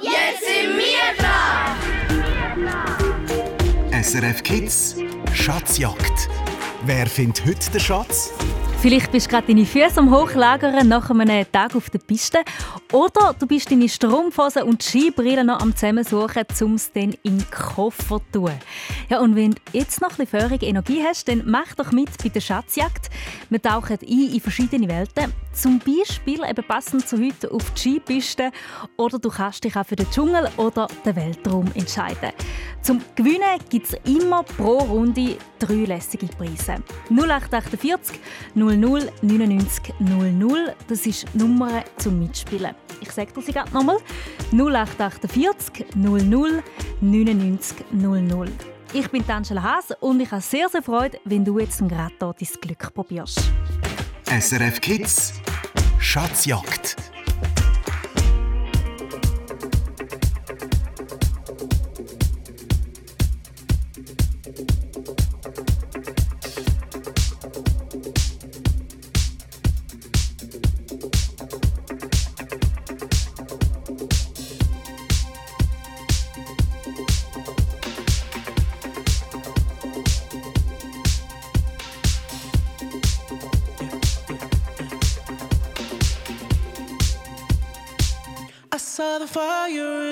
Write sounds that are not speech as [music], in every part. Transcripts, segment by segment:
jetzt sind wir dran! SRF Kids Schatzjagd. Wer findet heute den Schatz? Vielleicht bist du gerade deine Füße am Hochlagern nach einem Tag auf der Piste. Oder du bist deine Strumpfhosen und Skibrille noch am Zusammensuchen, um es dann in den Koffer zu tun. Ja, und wenn du jetzt noch ein bisschen feurige Energie hast, dann mach doch mit bei der Schatzjagd. Wir tauchen ein in verschiedene Welten. Zum Beispiel eben passend zu heute auf die Skipiste. Oder du kannst dich auch für den Dschungel oder den Weltraum entscheiden. Zum Gewinnen gibt es immer pro Runde drei lässige Preise. 0848 00 99 00, das ist die Nummer zum Mitspielen. Ich sage das gerade nochmal. 0848 00 99 00. Ich bin Angela Haas und ich habe sehr, sehr Freude, wenn du jetzt gerade dein Glück probierst. SRF Kids Schatzjagd. Fire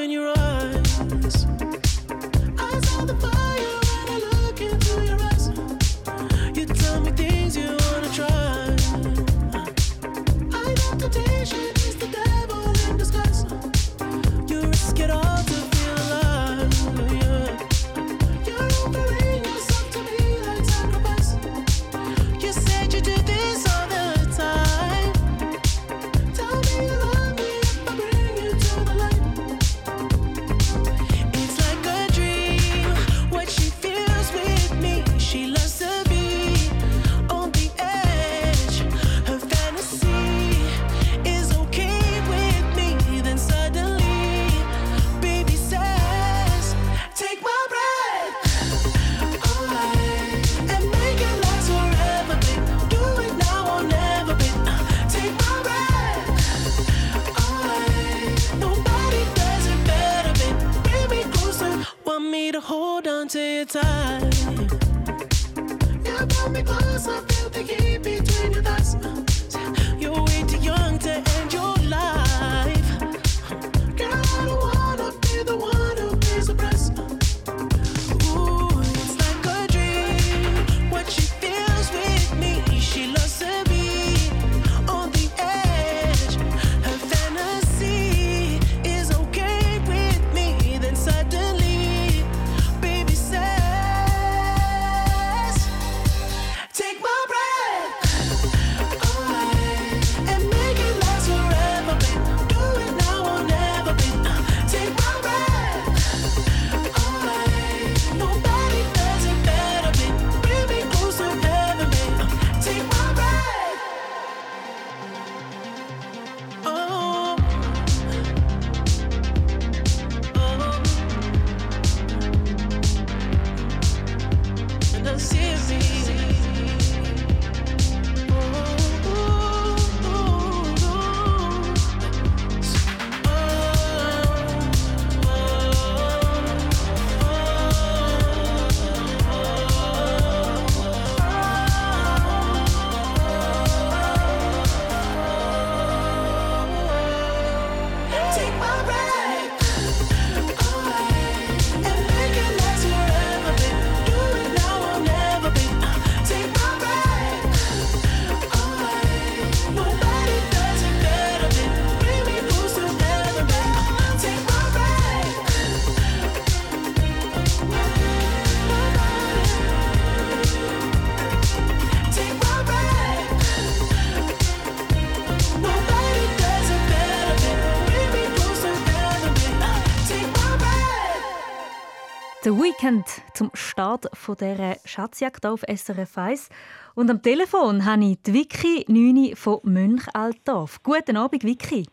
The Weekend zum Start von dieser Schatzjagd auf SRF 1. Und am Telefon habe ich die Vicky Nüni von Mönchaldorf. Guten Abend, Vicky.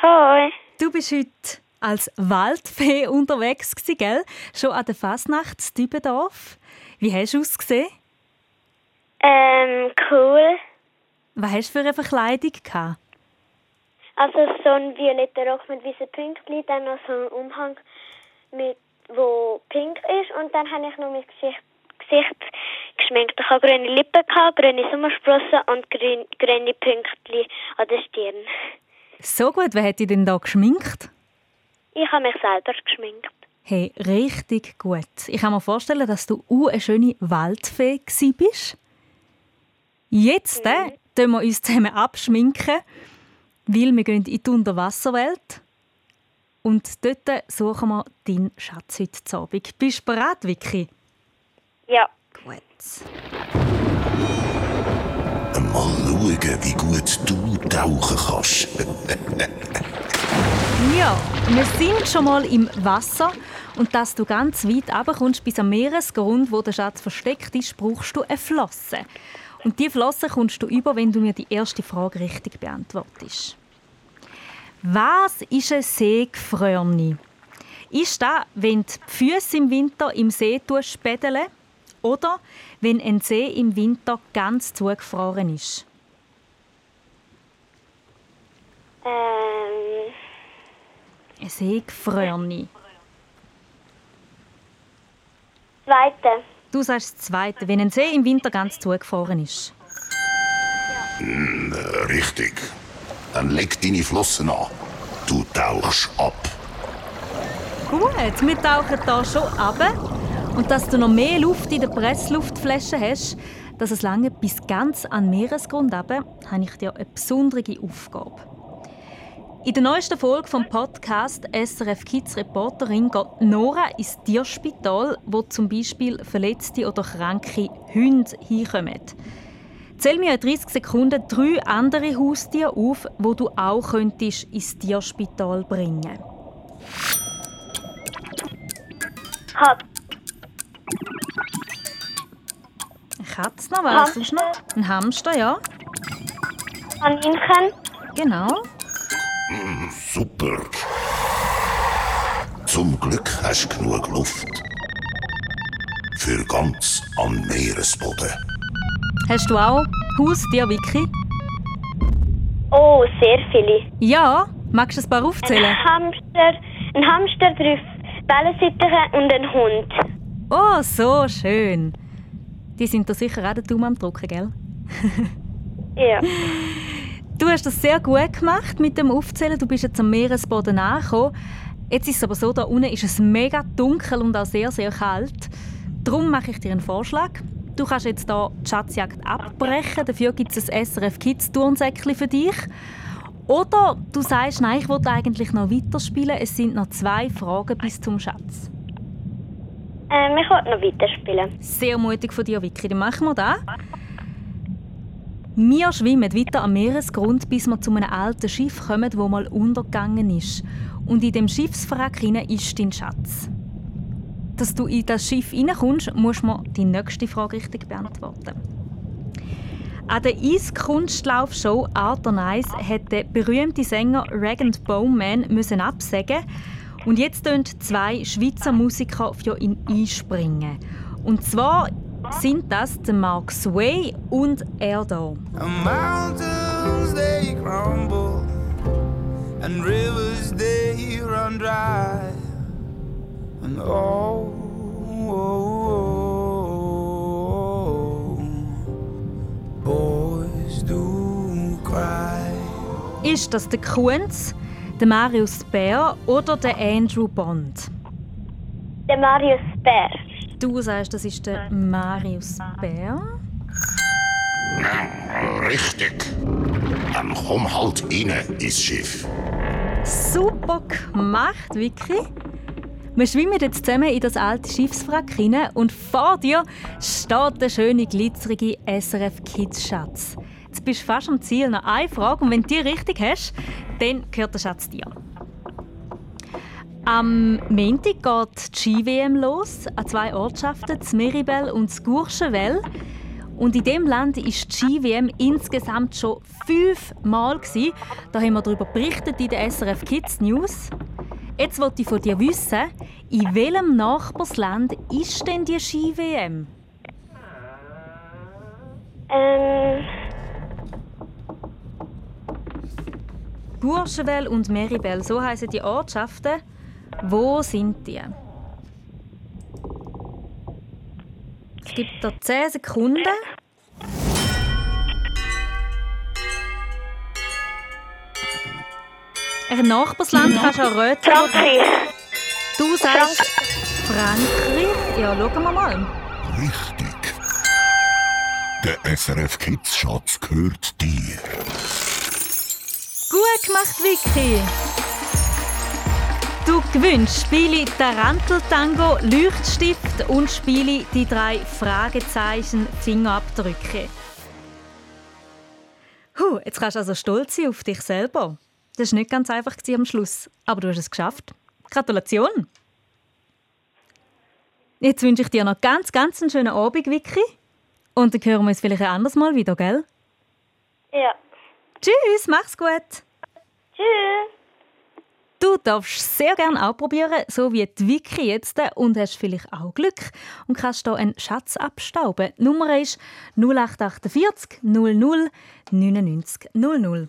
Hoi. Du bist heute als Waldfee [laughs] unterwegs, gewesen, gell? Schon an der Fasnacht in Dübendorf. Wie hast du ausgesehen? Ähm, cool. Was hast du für eine Verkleidung gehabt? Also so ein violetter Rock mit weißen Pünktchen, dann noch so ein Umhang, mit, wo pink ist und dann habe ich noch mein Gesicht, Gesicht geschminkt. Ich habe grüne Lippen, gehabt, grüne Sommersprossen und grün, grüne Pünktchen an der Stirn. So gut, wer hat dich denn da geschminkt? Ich habe mich selber geschminkt. Hey, richtig gut. Ich kann mir vorstellen, dass du auch eine schöne Waldfee bist. Jetzt äh, tun wir uns zusammen abschminken, weil wir gehen in die Unterwasserwelt. Und dort suchen wir deinen Schatz heute Abend. Bist du bereit, Vicky? Ja. Gut. Mal schauen, wie gut du tauchen kannst. [laughs] Ja, wir sind schon mal im Wasser und dass du ganz weit runterkommst bis am Meeresgrund, wo der Schatz versteckt ist, brauchst du eine Flosse. Und die Flosse kommst du über, wenn du mir die erste Frage richtig beantwortest. Was ist ein Seegefrörni? Ist das, wenn die Füße im Winter im See spädeln oder wenn ein See im Winter ganz zugefroren ist? Ähm, Ein Seegefrörni. zweite. Du sagst das Zweite, wenn ein See im Winter ganz zugefroren ist. Richtig. Dann leg deine Flossen an. Du tauchst ab. Gut, wir tauchen hier schon ab. Und dass du noch mehr Luft in der Pressluftflasche hast, dass es lange bis ganz an Meeresgrund ab, habe ich dir eine besondere Aufgabe. In der neuesten Folge vom Podcast SRF Kids Reporterin geht Nora ins Tierspital, wo zum Beispiel verletzte oder kranke Hunde hinkommen. Zähl mir in 30 Sekunden drei andere Haustiere auf, wo du auch könntest ins Tierspital bringen. Katze. Eine Katze noch, was sonst noch? Ein Hamster, ja. Kaninchen. Genau. Super. Zum Glück hast du genug Luft. Für ganz am Meeresboden. Hast du auch Haustier, Vicky? Oh, sehr viele. Ja. Magst du ein paar aufzählen? Ein Hamster, ein Hamster, drei Wellensittiche und ein Hund. Oh, so schön. Die sind da sicher auch den Daumen am Drucken, gell? [laughs] Ja. Du hast das sehr gut gemacht mit dem Aufzählen. Du bist jetzt am Meeresboden angekommen. Jetzt ist es aber so, da unten ist es mega dunkel und auch sehr, sehr kalt. Darum mache ich dir einen Vorschlag. Du kannst jetzt hier die Schatzjagd abbrechen. Dafür gibt es ein SRF Kids Turnsäckchen für dich. Oder du sagst, nein, ich wollte eigentlich noch weiterspielen. Es sind noch zwei Fragen bis zum Schatz. Ähm, ich wollte noch weiterspielen. Sehr mutig von dir, Vicky. Dann machen wir das. Wir schwimmen weiter am Meeresgrund, bis wir zu einem alten Schiff kommen, wo mal untergegangen ist. Und in dem Schiffswrack hinein ist dein Schatz. Dass du in das Schiff hineinkommst, musst du die nächste Frage richtig beantworten. An der Eiskunstlaufshow Art on Ice hat der berühmte Sänger Rag Bowman müssen absagen und jetzt tun zwei Schweizer Musiker für ihn einspringen. Und zwar sind das Mark Sway und er. And mountains they crumble, and rivers they run dry, and oh, Ist das der Kunz, der Marius Bär oder der Andrew Bond? Der Marius Bär. Du sagst, das ist der Marius Bär. Richtig. Dann komm halt rein ins Schiff. Super gemacht, Vicky. Wir schwimmen jetzt zusammen in das alte Schiffswrack hinein und vor dir steht der schöne, glitzerige SRF Kids Schatz. Jetzt bist du fast am Ziel. Noch eine Frage und wenn du die richtig hast, dann gehört der Schatz dir. Am Montag geht die Ski-WM los an zwei Ortschaften, das Meribel und das Courchevel. Und in diesem Land ist die Ski-WM insgesamt schon fünfmal. Da haben wir darüber berichtet in der SRF Kids News. Jetzt wollte ich von dir wissen, in welchem Nachbarsland ist denn die Ski-WM? Ähm. Burschenwell und Meribel, so heißen die Ortschaften. Wo sind die? Es gibt da 10 Sekunden. Ein Nachbarsland ja. kannst du erraten. Frankreich. Du sagst Frankreich? Ja, schauen wir mal. Richtig. Der SRF Kids Schatz gehört dir. Gut gemacht, Vicky. Du gewünscht, spiele Tarantel-Tango, Leuchtstift und spiele die drei Fragezeichen Fingerabdrücke. Huh, jetzt kannst du also stolz sein auf dich selber. Das war nicht ganz einfach am Schluss, aber du hast es geschafft. Gratulation! Jetzt wünsche ich dir noch ganz, ganz einen schönen Abend, Vicky. Und dann hören wir uns vielleicht ein anderes Mal wieder, gell? Ja. Tschüss, mach's gut. Tschüss. Du darfst sehr gerne auch probieren, so wie die Vicky jetzt, und hast vielleicht auch Glück und kannst hier einen Schatz abstauben. Die Nummer ist 0848 00 99 00.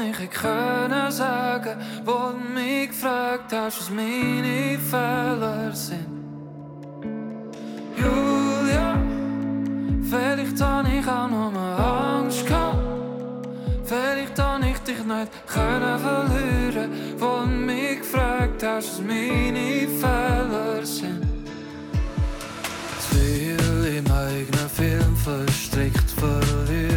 ich hätte können sagen, wo du mich gefragt hast, was meine Fehler sind. Julia, vielleicht habe ich auch nur Angst gehabt. Vielleicht habe ich dich nicht können verlieren, wo du mich gefragt hast, was meine Fehler sind. Zu viel im eigenen Film verstrickt, verliere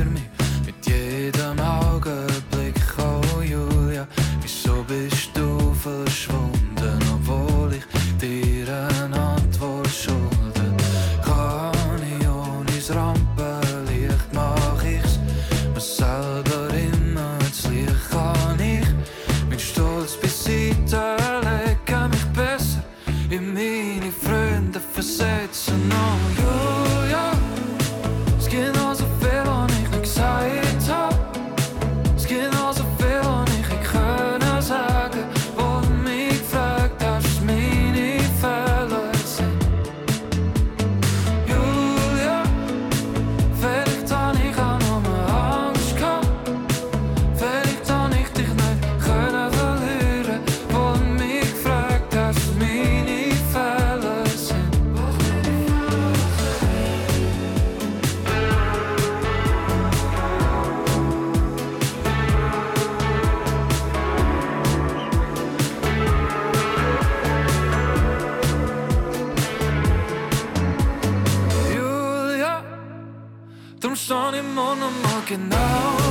mal genau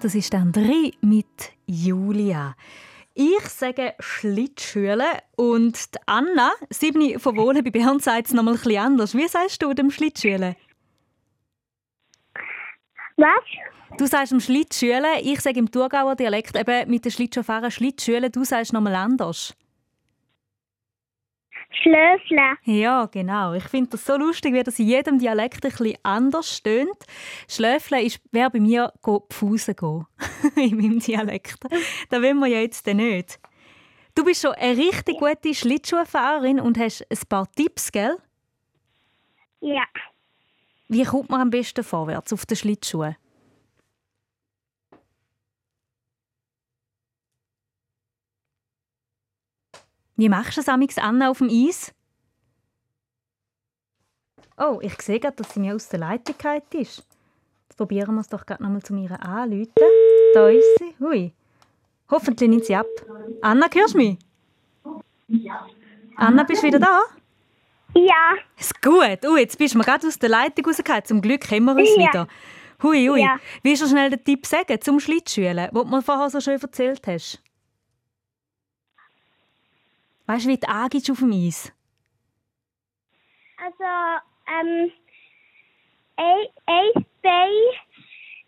Das ist dann drei mit Julia. Ich sage Schlittschuhle und die Anna, siebni von Wohlen bei Bern, sagt es noch mal ein bisschen anders. Wie sagst du dem Schlittschuhle? Was? Du sagst dem Schlittschuhle, ich sage im Thurgauer Dialekt eben mit den Schlittschuhfahrern Schlittschuhle, du sagst noch mal anders. Schlöfle. Ja, genau. Ich finde das so lustig, wie das in jedem Dialekt ein bisschen anders stöhnt. Schläfle ist, wäre bei mir go Pfusen gehen. [laughs] in meinem Dialekt. Das wollen wir ja jetzt nicht. Du bist schon eine richtig gute Schlittschuhfahrerin und hast ein paar Tipps, gell? Ja. Wie kommt man am besten vorwärts auf den Schlittschuhen? Wie machst du es amix Anna auf dem Eis? Oh, ich sehe gerade, dass sie mir aus der Leitung ist. Jetzt probieren wir es doch gerade nochmal zu mir anrufen. Da ist sie. Hui. Hoffentlich nimmt sie ab. Anna, hörst du mich? Anna, bist du wieder da? Ja. Ist gut. Oh, jetzt bist du mir gerade aus der Leitung rausgekommen. Zum Glück haben wir uns Ja. wieder. Hui, hui. Ja. Willst du schnell den Tipp sagen zum Schlittschuhen, den du mir vorher so schön erzählt hast? Weißt du, wie du angibst auf dem Eis? Also, ähm, ein, ein Bein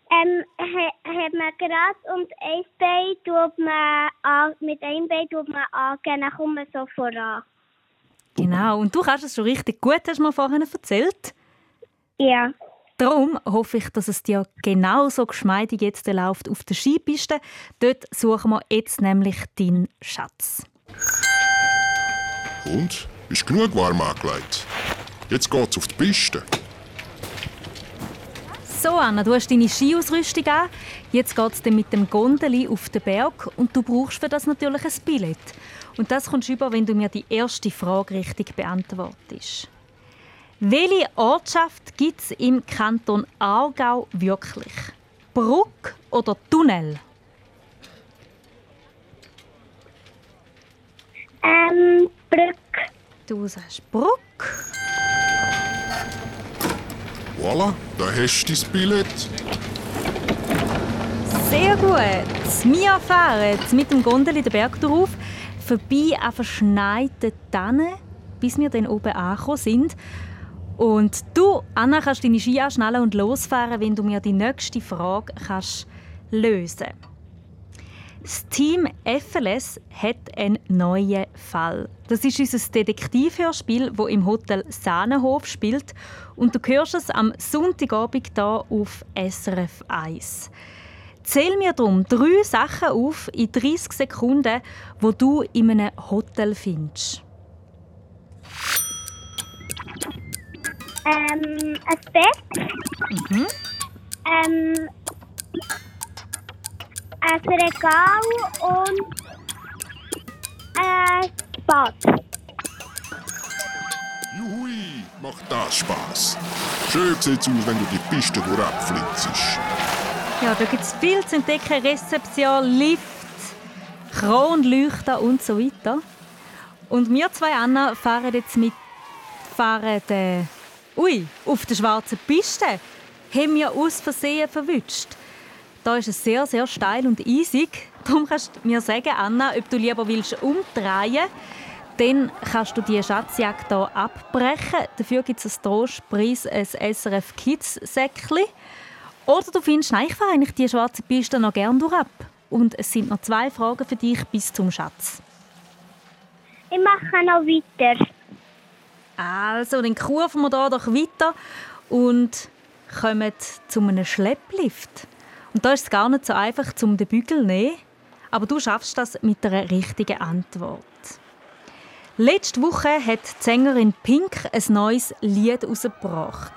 ähm, ha- hat man gerade und ein Bein tut man an, mit einem Bein tut man angehen, dann kommt man so voran. Genau. Und du kannst es schon richtig gut, hast du mir vorhin erzählt. Ja. Darum hoffe ich, dass es dir genauso geschmeidig jetzt läuft auf der Skipiste. Dort suchen wir jetzt nämlich deinen Schatz. Und? Ist genug warm angelegt? Jetzt geht's auf die Piste. So, Anna, du hast deine Skiausrüstung an. Jetzt geht es dann mit dem Gondeli auf den Berg und du brauchst für das natürlich ein Billett. Und das kommst du über, wenn du mir die erste Frage richtig beantwortest. Welche Ortschaft gibt es im Kanton Aargau wirklich? Bruck oder Tunnel? Ähm, Brück. Du sagst Bruck. Voilà, da hast du dein Billett. Sehr gut. Wir fahren mit dem Gondel den Berg drauf, vorbei an verschneiten Tannen, bis wir dann oben angekommen sind. Und du, Anna, kannst deine Ski anschnallen und losfahren, wenn du mir die nächste Frage kannst lösen Das Team FLS hat einen neuen Fall. Das ist unser Detektivhörspiel, das im Hotel Sahnenhof spielt. Und du hörst es am Sonntagabend hier auf SRF 1. Zähl mir darum drei Sachen auf in 30 Sekunden, wo du in einem Hotel findest. Ähm, ein Bett. Mhm. Ähm, ein Regal und ein Bad. Juhui, macht das Spaß. Schön sieht's aus, wenn du die Piste durchflitzt. Ja, da gibt es viel zu entdecken. Rezeption, Lift, Kronleuchter und so weiter. Und wir zwei, Anna, fahren jetzt mit fahren, äh, ui, auf der schwarzen Piste. Haben wir aus Versehen verwünscht. Da ist es sehr, sehr steil und eisig. Darum kannst du mir sagen, Anna, ob du lieber willst umdrehen dann kannst du die Schatzjagd hier abbrechen. Dafür gibt es als Trostpreis ein SRF Kids Säckchen. Oder du findest, nein, ich fahre eigentlich die schwarze Piste noch gerne durch ab. Und es sind noch zwei Fragen für dich bis zum Schatz. Ich mache noch weiter. Also, dann kurven wir hier doch weiter und kommen zu einem Schlepplift. Und da ist es gar nicht so einfach, zum den Bügel zu nehmen. Aber du schaffst das mit einer richtigen Antwort. Letzte Woche hat die Sängerin Pink ein neues Lied herausgebracht.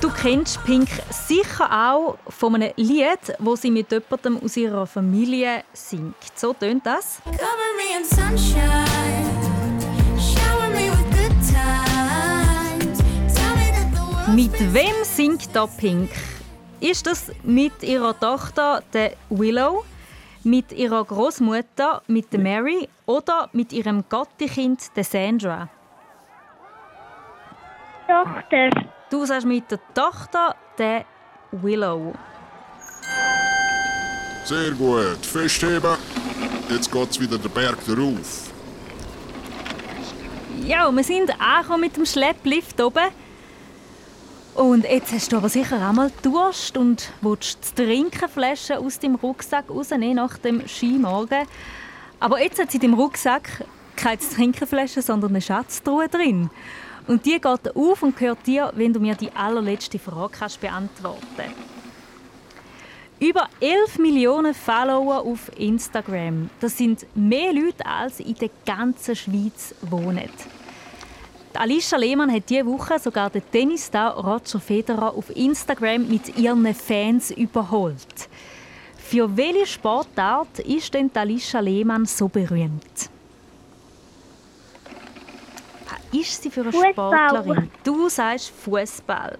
Du kennst Pink sicher auch von einem Lied, wo sie mit jemandem aus ihrer Familie singt. So tönt das. Cover me in sunshine. Mit wem singt da Pink? Ist das mit ihrer Tochter der Willow, mit ihrer Großmutter, mit der Mary oder mit ihrem Gattikind der Sandra? Tochter. Du sagst mit der Tochter der Willow. Sehr gut, festheben. Jetzt geht's wieder den Berg darauf. Ja, wir sind angekommen mit dem Schlepplift oben. Und jetzt hast du aber sicher auch mal Durst und willst die Trinkenflasche aus dem Rucksack rausnehmen nach dem Skimorgen. Aber jetzt hat sie dem Rucksack keine Trinkenflasche, sondern eine Schatztruhe drin. Und die geht auf und gehört dir, wenn du mir die allerletzte Frage kannst beantworten Über 11 Millionen Follower auf Instagram. Das sind mehr Leute, als in der ganzen Schweiz wohnen. Alicia Lehmann hat diese Woche sogar den Tennisstar Roger Federer auf Instagram mit ihren Fans überholt. Für welche Sportart ist denn Alicia Lehmann so berühmt? Was ist sie für eine Fußball. Sportlerin? Du sagst Fußball.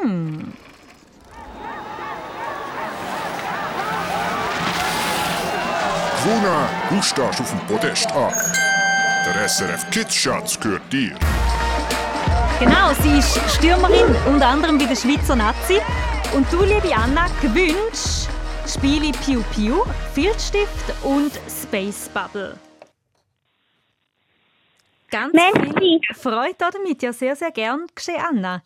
Hm. Gewonnen, du stehst auf dem Podest an. Der SRF Kids Schatz gehört dir. Genau, sie ist Stürmerin, unter anderem bei der Schweizer Nazi. Und du, liebe Anna, gewünscht Spiele Piu Piu, Filzstift und Space Bubble. Ganz Merci. viel Freude damit. Ja, sehr, sehr gern geschehen, Anna.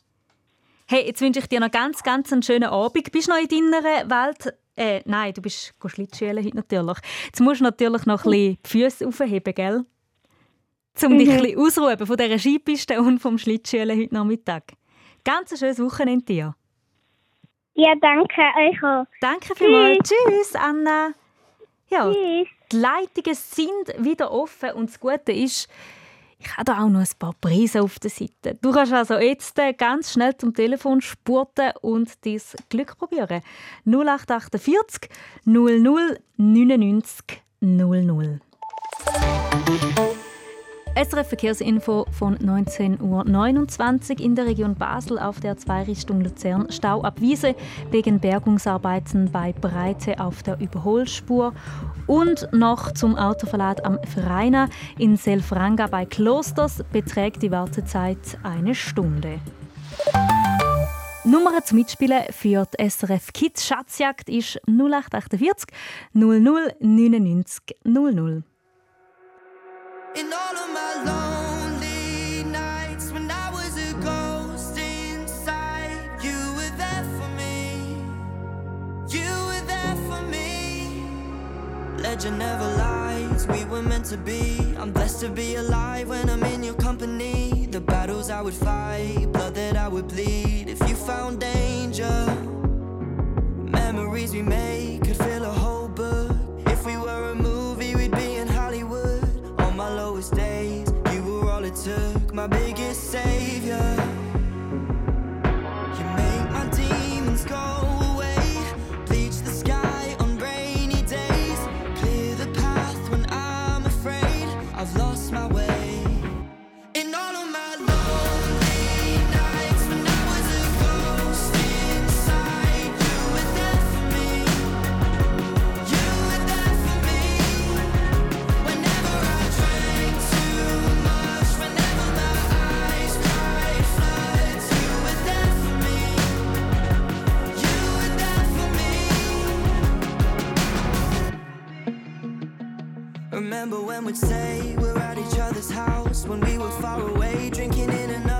Hey, jetzt wünsche ich dir noch ganz, ganz einen schönen Abend. Bist du noch in deiner Welt? Äh, nein, du bist Schlittschuhen heute natürlich. Jetzt musst du natürlich noch ein bisschen die Füße aufheben, gell? Um dich ein bisschen ausruhen von dieser Skipiste und vom Schlittschuhen heute Nachmittag. Ganz ein schönes Wochenende dir. Ja, danke euch auch. Danke vielmals. Tschüss, Anna. Ja, Tschüss. die Leitungen sind wieder offen und das Gute ist, ich habe da auch noch ein paar Preise auf der Seite. Du kannst also jetzt äh, ganz schnell zum Telefon spurten und dein Glück probieren. 0848 00 99 00. SRF Verkehrsinfo von 19.29 Uhr in der Region Basel auf der 2 Richtung Luzern. Stau ab Wiese wegen Bergungsarbeiten bei Breite auf der Überholspur. Und noch zum Autoverlad am Freina in Selfranga bei Klosters beträgt die Wartezeit eine Stunde. Nummer zum Mitspielen für die SRF Kids Schatzjagd ist 0848 00 99 00. Legend never lies, we were meant to be. I'm blessed to be alive when I'm in your company. The battles I would fight, blood that I would bleed. If you found danger, memories we made could fill a my biggest savior. Remember when we'd say we're at each other's house when we were far away, drinking in another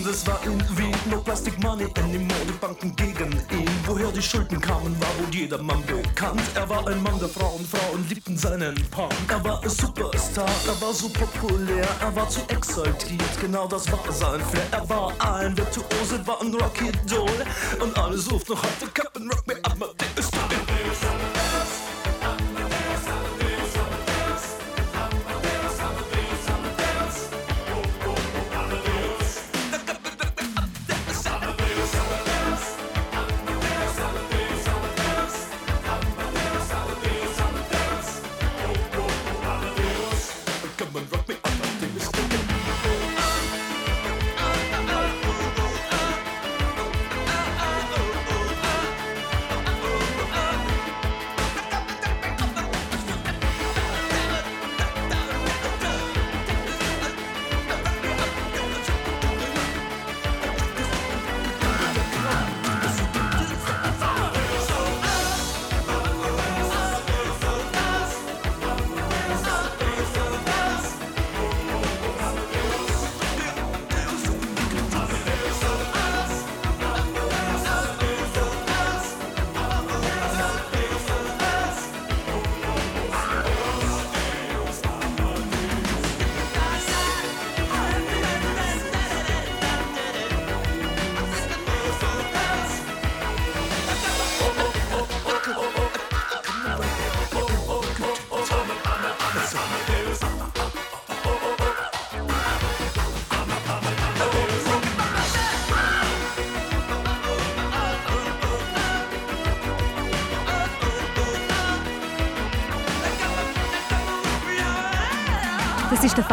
1780 und es war in Wien No Plastic Money. Anymore, die Banken gegen ihn. Woher die Schulden kamen, war wohl jedermann bekannt. Er war ein Mann der Frauen, Frauen liebten seinen Punk. Er war ein Superstar, er war so populär. Er war zu exaltiert, genau das war sein Flair. Er war ein Virtuose, war ein Rocky-Doll Und alle suchten noch heute Captain Rock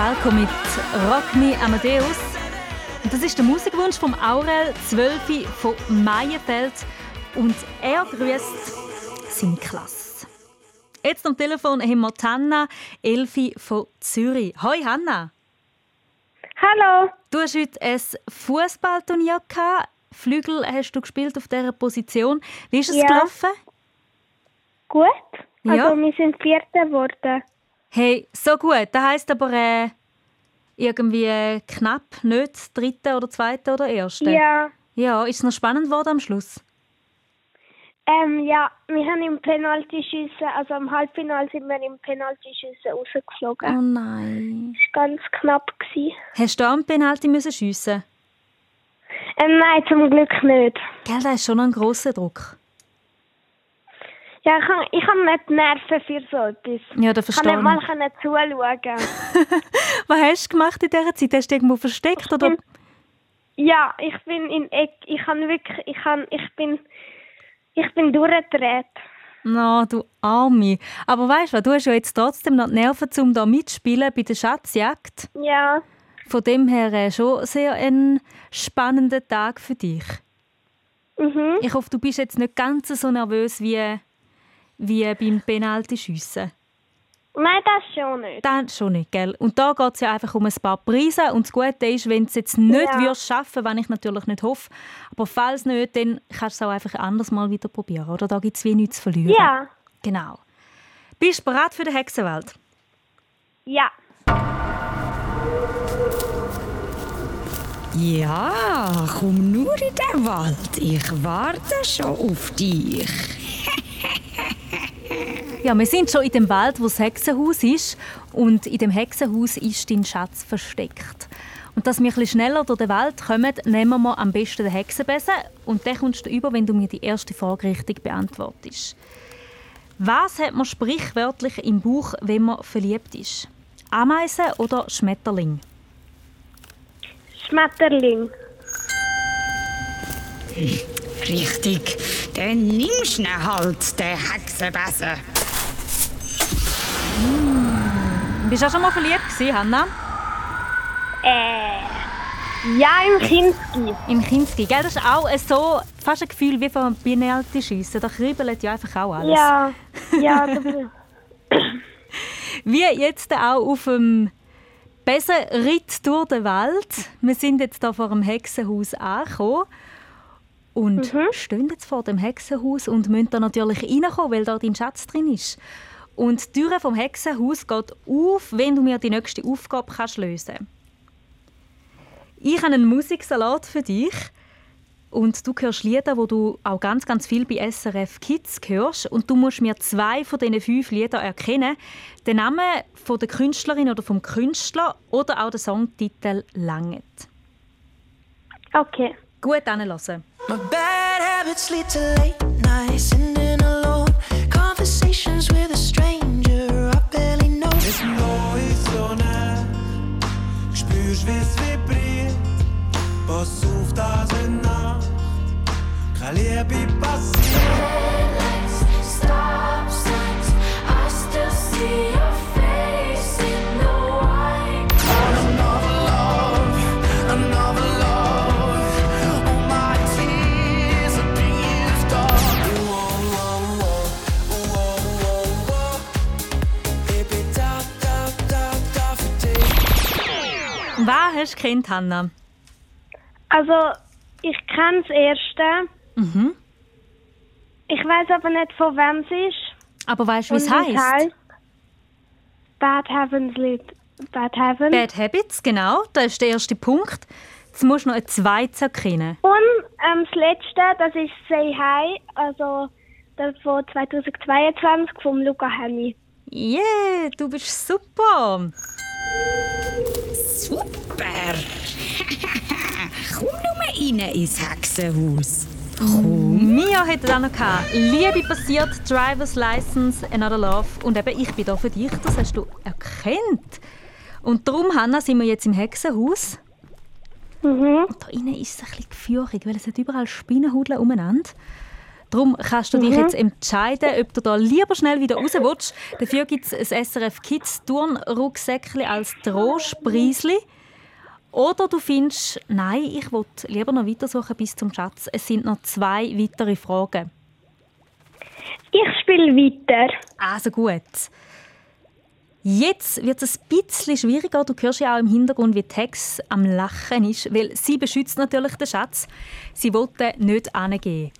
Falco mit Rock Me Amadeus. Und das ist der Musikwunsch vom Aurel 12 von Meienfeld. Und er grüßt seine Klasse. Jetzt am Telefon haben wir Hanna Elfi von Zürich. Hoi Hanna. Hallo. Du hast heute ein Fußballturnier gehabt. Flügel hast du gespielt auf dieser Position. Wie ist es Ja. gelaufen? Gut. Ja. Also wir sind Vierte geworden. Hey, so gut. Das heisst aber äh, irgendwie knapp nicht dritte oder zweite oder erste. Ja. Ja, ist es noch spannend geworden am Schluss? Ähm, ja, wir haben im Penaltyschiessen, also im Halbfinale sind wir im Penaltyschiessen rausgeflogen. Oh nein. Das war ganz knapp. Gewesen. Hast du auch einen Penalty müssen schiessen? Ähm, nein, zum Glück nicht. Gell, das ist schon ein grosser Druck. Ja, ich habe ich hab nicht die Nerven für so etwas. Ja, das Ich verstehe kann nicht mal ich. zuschauen. [laughs] Was hast du gemacht in dieser Zeit? Hast du irgendwo versteckt? Oder? Ja, ich bin in Eck. Ich kann wirklich, ich kann, ich bin, ich bin durchgedreht. Na, du Arme. Aber weißt du was, du hast ja jetzt trotzdem noch die Nerven, um da mitzuspielen bei der Schatzjagd. Ja. Von dem her äh, schon sehr ein spannender Tag für dich. Mhm. Ich hoffe, du bist jetzt nicht ganz so nervös wie, wie beim Penalty-Schiessen. Nein, das schon nicht. Das schon nicht, gell? Und da geht es ja einfach um ein paar Preise. Und das Gute ist, wenn du es jetzt nicht Ja. würdest schaffen was ich natürlich nicht hoffe, aber falls nicht, dann kannst du es auch einfach anders mal wieder probieren, oder? Da gibt es wie nichts zu verlieren. Ja. Genau. Bist du bereit für die Hexenwelt? Ja. Ja, komm nur in den Wald. Ich warte schon auf dich. Ja, wir sind schon in dem Wald, wo das Hexenhaus ist. Und in dem Hexenhaus ist dein Schatz versteckt. Und dass wir ein bisschen schneller durch den Wald kommen, nehmen wir am besten den Hexenbesen. Und den kommst du über, wenn du mir die erste Frage richtig beantwortest. Was hat man sprichwörtlich im Bauch, wenn man verliebt ist? Ameise oder Schmetterling? Schmetterling. Richtig. Dann nimmst du ihn halt, den Hexenbesen. Bist du auch schon mal verliebt gewesen, Hanna? Äh. Ja, im Kinski. Im Kinski, gell? Das ist auch so fast ein Gefühl wie vom Penalty-Schiessen. Da kribbelt ja einfach auch alles. Ja. Ja, da bin [laughs] Wie jetzt auch auf dem Besenritt durch den Wald. Wir sind jetzt hier vor dem Hexenhaus angekommen und stehen jetzt vor dem Hexenhaus und müssen da natürlich reinkommen, weil da dein Schatz drin ist. Und die Tür vom Hexenhaus geht auf, wenn du mir die nächste Aufgabe kannst lösen Ich habe einen Musiksalat für dich. Und du hörst Lieder, wo du auch ganz, ganz viel bei SRF Kids hörst. Und du musst mir zwei von diesen fünf Liedern erkennen. Den Namen von der Künstlerin oder vom Künstler oder auch den Songtitel langet. Okay. Gut anhören. My bad habits lead to late nights, sitting alone. Conversations with a stranger I barely know. Auf, in Nacht, Liebe. Was hast du gekannt, Hanna? Also, ich kenne das erste. Mhm. Ich weiß aber nicht, von wem es ist. Aber weißt du, wie es heisst? Bad Heavens Lied. Bad Heaven. Bad Habits, genau. Das ist der erste Punkt. Jetzt musst du noch ein zweites erkennen. Und ähm, das letzte, das ist Say Hi, also das von 2022 vom Luca Hemi. Yeah, du bist super. Super. [laughs] komm nur rein ins Hexenhaus. Komm. Mia hätte auch noch gehabt. Liebe passiert, Driver's License, Another Love. Und eben, ich bin da für dich, das hast du erkannt. Und darum, Hanna, sind wir jetzt im Hexenhaus. Mhm. Und da innen ist es ein bisschen gefährlich, weil es hat überall Spinnenhudeln umeinander. Darum kannst du dich Mhm. jetzt entscheiden, ob du da lieber schnell wieder raus willst. Dafür gibt es ein SRF Kids Turnrucksäckchen als Trostpreisli. Oder du findest, nein, ich will lieber noch weitersuchen bis zum Schatz. Es sind noch zwei weitere Fragen. Ich spiele weiter. Also gut. Jetzt wird es ein bisschen schwieriger. Du hörst ja auch im Hintergrund, wie Tex am Lachen ist, weil sie beschützt natürlich den Schatz. Sie wollte nicht angehen.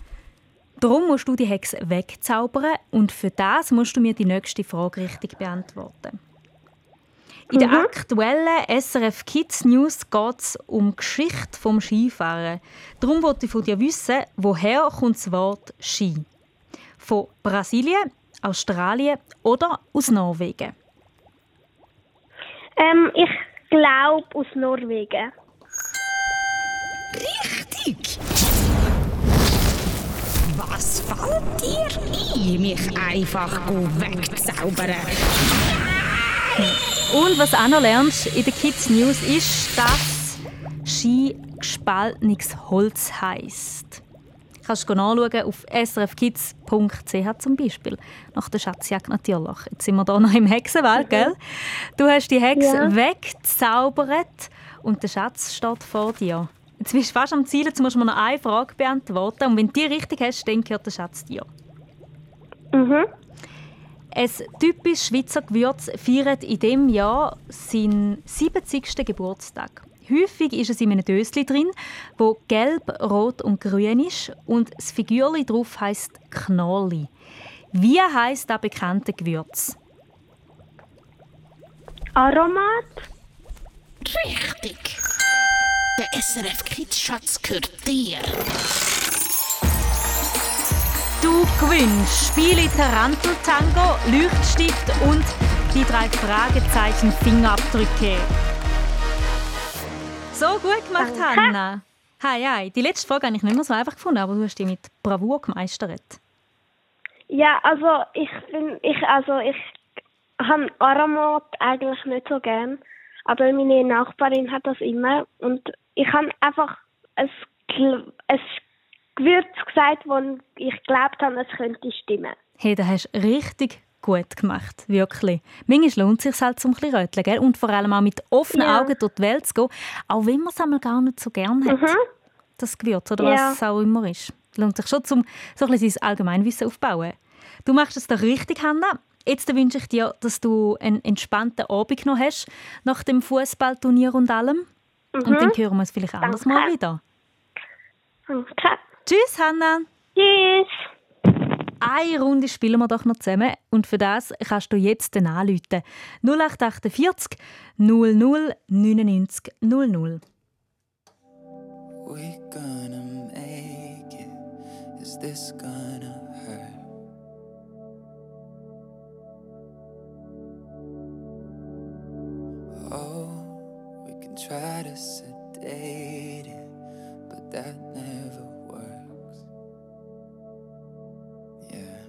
Darum musst du die Hex wegzaubern und für das musst du mir die nächste Frage richtig beantworten. In der aktuellen SRF Kids News geht es um die Geschichte vom Skifahren. Darum wollte ich von dir wissen, woher kommt das Wort Ski? Von Brasilien, Australien oder aus Norwegen? Ähm, ich glaube aus Norwegen. Richtig! Fällt dir ein, mich einfach wegzaubern? Und was auch noch lernst in den Kids News ist, dass Ski gespaltenes Holz heisst. Kannst du nachschauen auf srfkids.ch zum Beispiel. Nach der Schatzjagd natürlich. Jetzt sind wir hier noch im Hexenwald, gell? Du hast die Hexe Ja. weggezaubert und der Schatz steht vor dir. Jetzt bist du fast am Ziel, jetzt musst du mir noch eine Frage beantworten. Und wenn du die richtig hast, dann gehört der Schatz dir. Mhm. Ein typisch Schweizer Gewürz feiert in diesem Jahr seinen 70. Geburtstag. Häufig ist es in einem Döschen drin, wo gelb, rot und grün ist und das Figürchen drauf heißt Knolli. Wie heißt das bekannte Gewürz? Aromat? Richtig. Der SRF Kids Schatz gehört dir. Du gewinnst Spiele Tarantel Tango, Leuchtstift und die drei Fragezeichen Fingerabdrücke. So gut gemacht, Danke. Hanna. Hi, hi. Die letzte Frage habe ich nicht mehr so einfach gefunden, aber du hast die mit Bravour gemeistert. Ja, also ich bin, ich, also ich habe Aromat eigentlich nicht so gern, aber meine Nachbarin hat das immer und ich habe einfach ein, Gl- ein Gewürz gesagt, wo ich geglaubt habe, es könnte stimmen. Hey, da hast du richtig gut gemacht, wirklich. Manchmal lohnt es sich halt zum ein bisschen röteln, gell? Und vor allem auch mit offenen Ja. Augen durch die Welt zu gehen, auch wenn man es einmal gar nicht so gerne hat. Mhm. Das Gewürz oder Ja. was es auch immer ist. Lohnt sich schon, um so ein bisschen sein Allgemeinwissen aufzubauen. Du machst es doch richtig, Hanna. Jetzt wünsche ich dir, dass du einen entspannten Abend noch hast, nach dem Fußballturnier und allem. Und Mhm. dann hören wir uns vielleicht anders mal Danke. wieder. Okay. Tschüss, Hanna. Tschüss. Eine Runde spielen wir doch noch zusammen und für das kannst du jetzt den anrufen. 0848 00 99 00. We gonna make it? Is this gonna hurt? Oh, try to sedate it, but that never works. Yeah.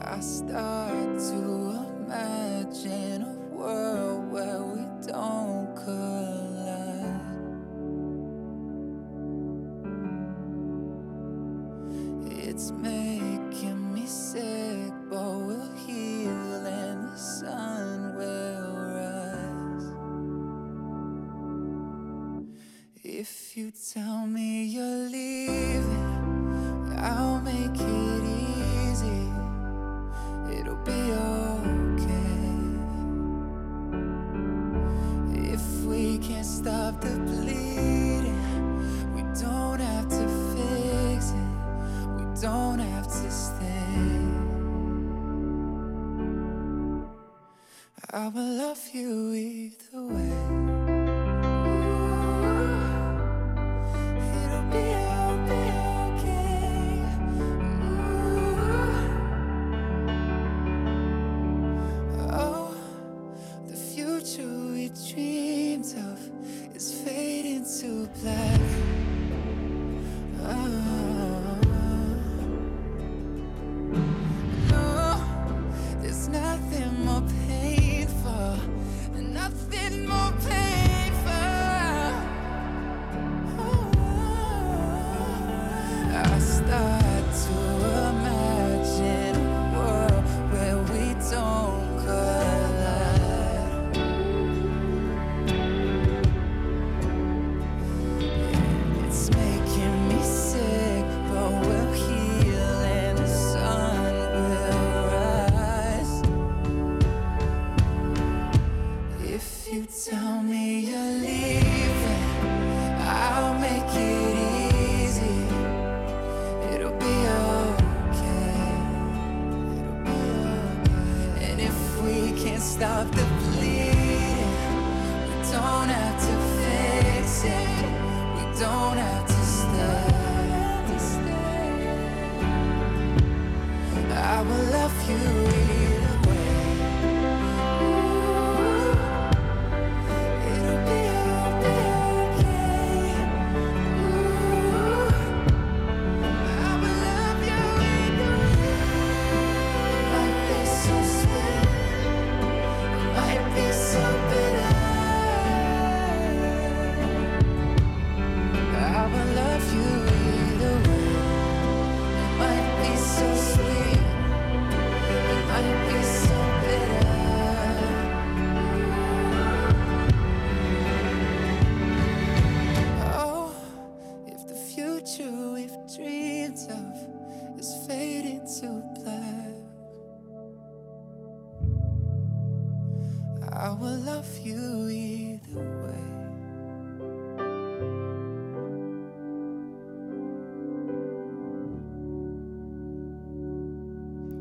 I start to imagine love you either way.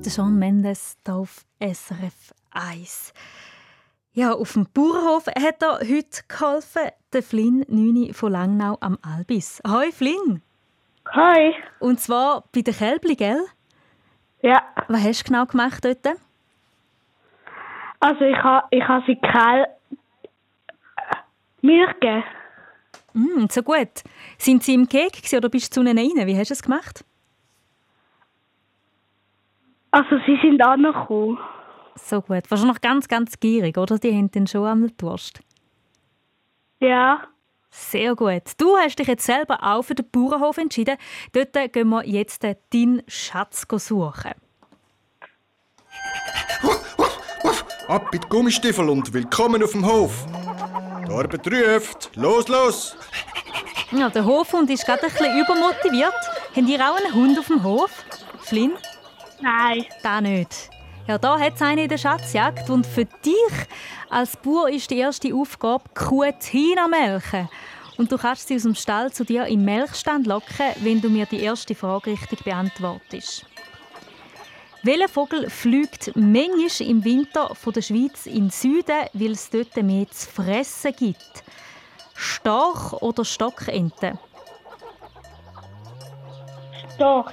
Shawn Mendes hier auf SRF 1. Ja, auf dem Bauernhof hat er heute geholfen, der Flynn Nüni von Langnau am Albis. Hoi Flynn! Hi! Und zwar bei der Kälbli, gell? Ja. Was hast du genau gemacht dort? Also ich habe ich ha sie Kerl Milch gegeben. Mm, so gut. Sind sie im Keg oder bist du zu ihnen rein? Wie hast du es gemacht? Also sie sind angekommen. So gut. Warst du noch ganz, ganz gierig, oder? Die haben dann schon einmal Durst. Ja. Sehr gut. Du hast dich jetzt selber auch für den Bauernhof entschieden. Dort gehen wir jetzt deinen Schatz suchen. Ab mit Gummistiefel und willkommen auf dem Hof. Die Arbeit ruft. Los, los! Ja, der Hofhund ist gerade ein bisschen übermotiviert. Habt ihr auch einen Hund auf dem Hof? Flynn? Nein. Da nicht. Ja, da hat es einen in der Schatzjagd. Und für dich als Bauer ist die erste Aufgabe, Kuh Tina melken. Und du kannst sie aus dem Stall zu dir im Melkstand locken, wenn du mir die erste Frage richtig beantwortest. Welcher Vogel fliegt manchmal im Winter von der Schweiz in den Süden, weil es dort mehr zu fressen gibt? Storch oder Stockente? Doch.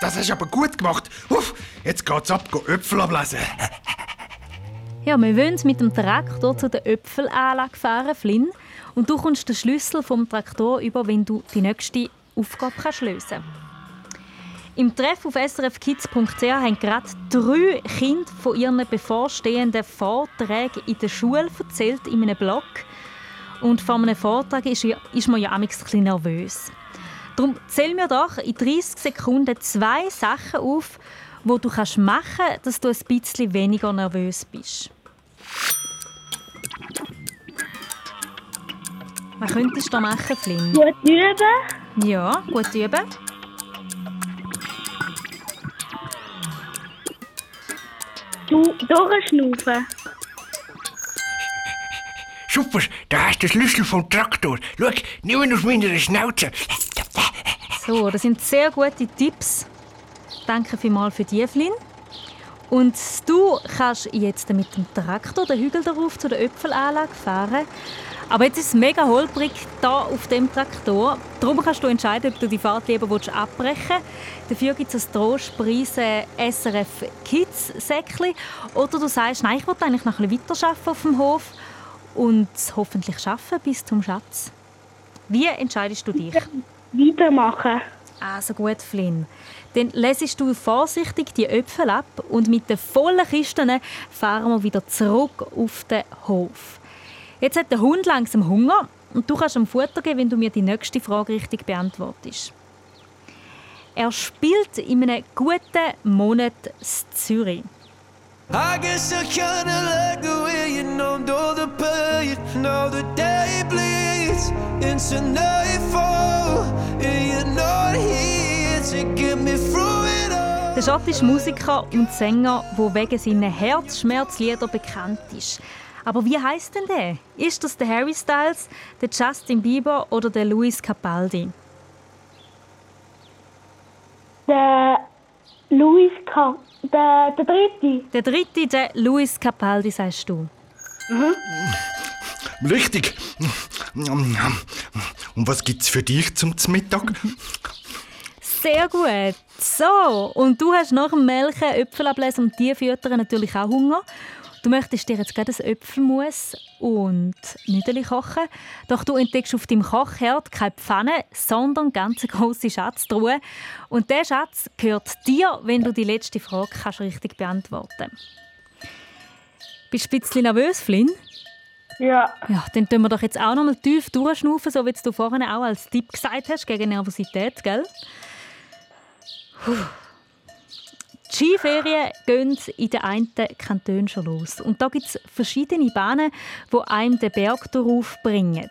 Das hast du aber gut gemacht. Uff, jetzt geht's ab, go Äpfel ablesen. Ja, wir wollen mit dem Traktor zu der Äpfelanlage fahren, Flynn. Und du kommst den Schlüssel vom Traktor über, wenn du die nächste Aufgabe kannst lösen Im Treff auf srfkids.ch haben gerade drei Kinder von ihren bevorstehenden Vorträgen in der Schule erzählt, in einem Blog. Und vor einem Vortrag ist, ist man ja ein bisschen nervös. Darum zähl mir doch in 30 Sekunden zwei Sachen auf, wo du kannst machen kannst, dass du ein bisschen weniger nervös bist. Was könntest du da machen, Flynn? Gut üben. Ja, gut üben. Du durchschnaufen. Super, da hast du den Schlüssel vom Traktor. Schau, nimm ihn aus meiner Schnauze. So, das sind sehr gute Tipps. Danke vielmals für die, Flynn. Und du kannst jetzt mit dem Traktor den Hügel darauf zu der Äpfelanlage fahren. Aber jetzt ist es mega holprig da auf dem Traktor. Darum kannst du entscheiden, ob du die Fahrt lieber abbrechen willst. Dafür gibt es ein Trostpreise SRF Kids Säckli. Oder du sagst, nein, ich will eigentlich noch ein bisschen weiterarbeiten auf dem Hof und hoffentlich schaffen bis zum Schatz. Wie entscheidest du dich? Weitermachen. Also gut, Flynn. Dann lässt du vorsichtig die Äpfel ab und mit den vollen Kisten fahren wir wieder zurück auf den Hof. Jetzt hat der Hund langsam Hunger und du kannst ihm Futter geben, wenn du mir die nächste Frage richtig beantwortest. Er spielt in einem guten Monat in Zürich. I guess I kinda like the way you numbed all the pain. Now the day bleeds into nightfall, and you're not here to get me through it all. Der schottische Musiker und Sänger, der wegen seiner Herzschmerzlieder bekannt ist. Aber wie heißt denn der? Ist das der Harry Styles, der Justin Bieber oder der Luis Capaldi? Der Luis Ka der, der dritte. Der dritte, der Luis Capaldi, sagst du. Richtig. Und was gibt's für dich zum Mittag? Sehr gut. So, und du hast nach dem Melken, Äpfel ablesen und die füttern natürlich auch Hunger. Du möchtest dir jetzt gerade ein Äpfelmus und Nüdeli kochen. Doch du entdeckst auf deinem Kochherd keine Pfanne, sondern ganz große Schatztruhe. Und der Schatz gehört dir, wenn du die letzte Frage kannst richtig beantworten Bist du ein bisschen nervös, Flynn? Ja. Ja, dann tun wir doch jetzt auch noch mal tief durchschnaufen, so wie du vorhin auch als Tipp gesagt hast, gegen Nervosität, gell? Puh. Die Skiferien gehen in den einen Kantonen schon los. Und da gibt es verschiedene Bahnen, die einem den Berg darauf bringen.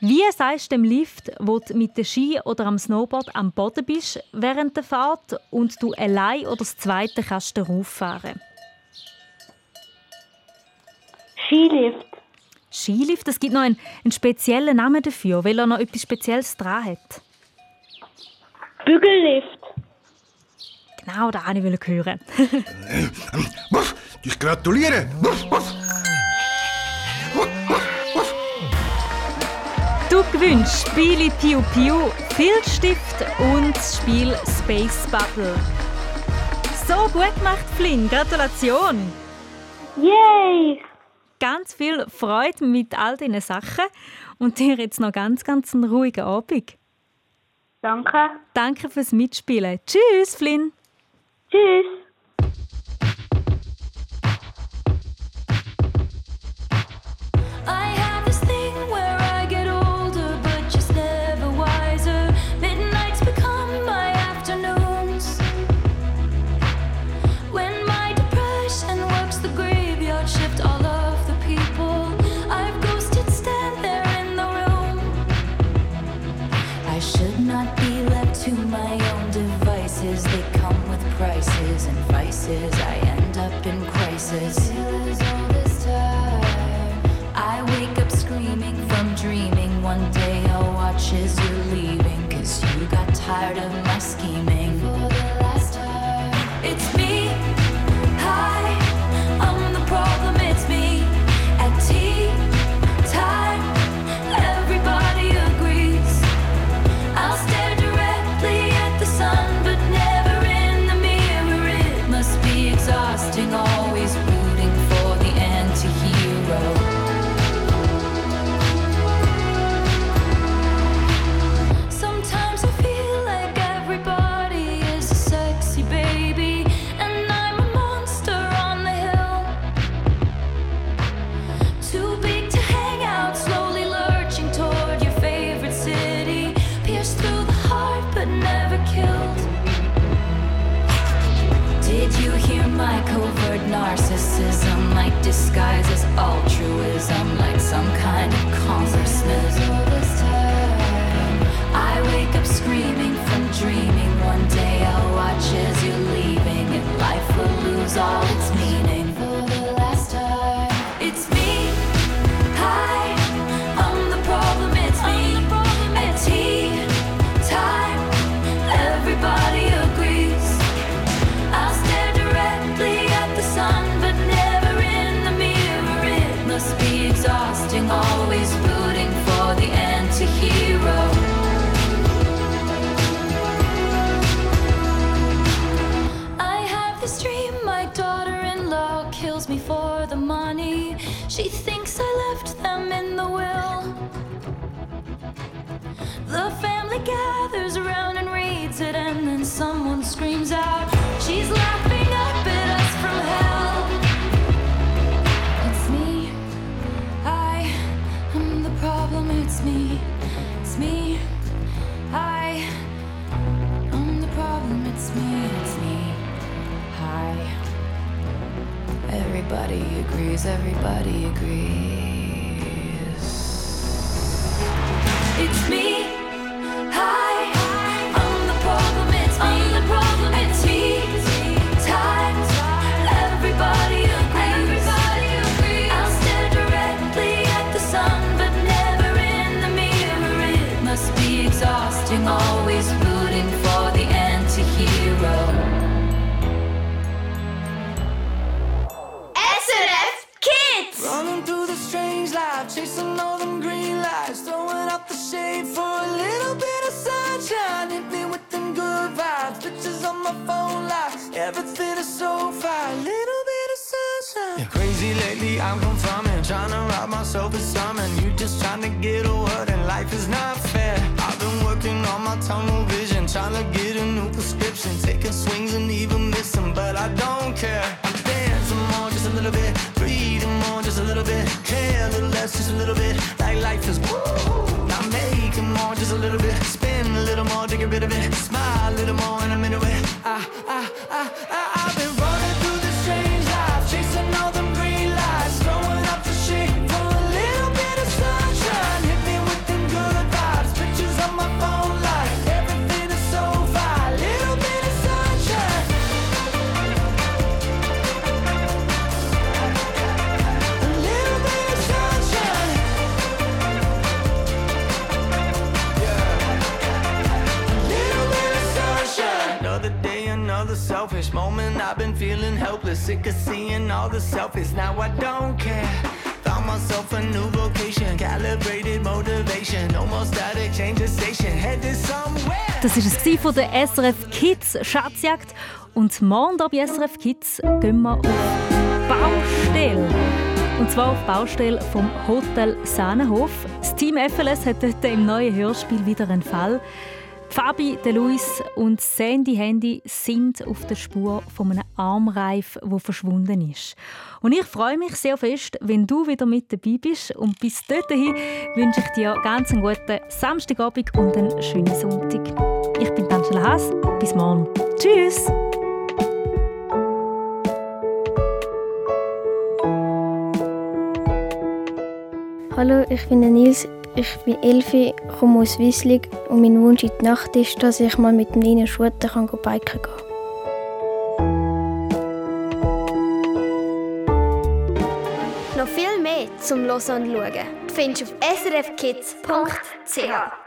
Wie sagst du dem Lift, wo du mit dem Ski oder am Snowboard am Boden bist während der Fahrt und du allein oder das zweite kannst darauf fahren? Skilift. Skilift, es gibt noch einen, einen speziellen Namen dafür, weil er noch etwas Spezielles dran hat. Bügellift. Genau, da wollte ich hören. Wuff, [laughs] ich gratuliere. Wuff, wuff. Du gewinnst Spiele Piu Piu, Filzstift und das Spiel Space Battle. So gut gemacht, Flynn. Gratulation. Yay! Ganz viel Freude mit all diesen Sachen und dir jetzt noch ganz, ganz einen ruhigen Abend. Danke. Danke fürs Mitspielen. Tschüss, Flynn. Tschüss. Screaming from dreaming. One day I'll watch as you're leaving. Cause you got tired of my scheming. The money. She thinks I left them in the will. The family gathers around and reads it, and then someone screams out, She's laughing Everybody agrees. Everybody agrees. It's me. Hi. Everything is so fine, little bit of sunshine. Yeah, crazy lately, I'm confirming, trying to rob myself of something. You just trying to get a word, and life is not fair. I've been working on my tunnel vision, trying to get a new prescription, taking swings and even missing, but I don't care. I'm dancing more, just a little bit, breathing more, just a little bit, care a little less, just a little bit. Like life is woo. More, just a little bit, spin a little more take a bit of it, smile a little more, and I'm into it. I, I, I, I, the selfies. Now I don't care. Found myself a new vocation, calibrated motivation. No more static, change the station, headed somewhere. Das war es von der SRF Kids Schatzjagd. Und morgen hier bei SRF Kids gehen wir auf Baustelle. Und zwar auf Baustelle vom Hotel Sahnenhof. Das Team FLS hat dort im neuen Hörspiel wieder einen Fall. Fabi, Luis und Sandy Handy sind auf der Spur von einem Armreif, wo verschwunden ist. Und ich freue mich sehr fest, wenn du wieder mit dabei bist. Und bis dahin wünsche ich dir ganz einen guten Samstagabend und einen schönen Sonntag. Ich bin Angela Haas. Bis morgen. Tschüss! Hallo, ich bin der Nils, ich bin Elfi, komme aus Wieslig und mein Wunsch in die Nacht ist, dass ich mal mit dem Nina Schutter kann biken gehen Noch viel mehr zum Hören und Schauen findest du auf srfkids.ch.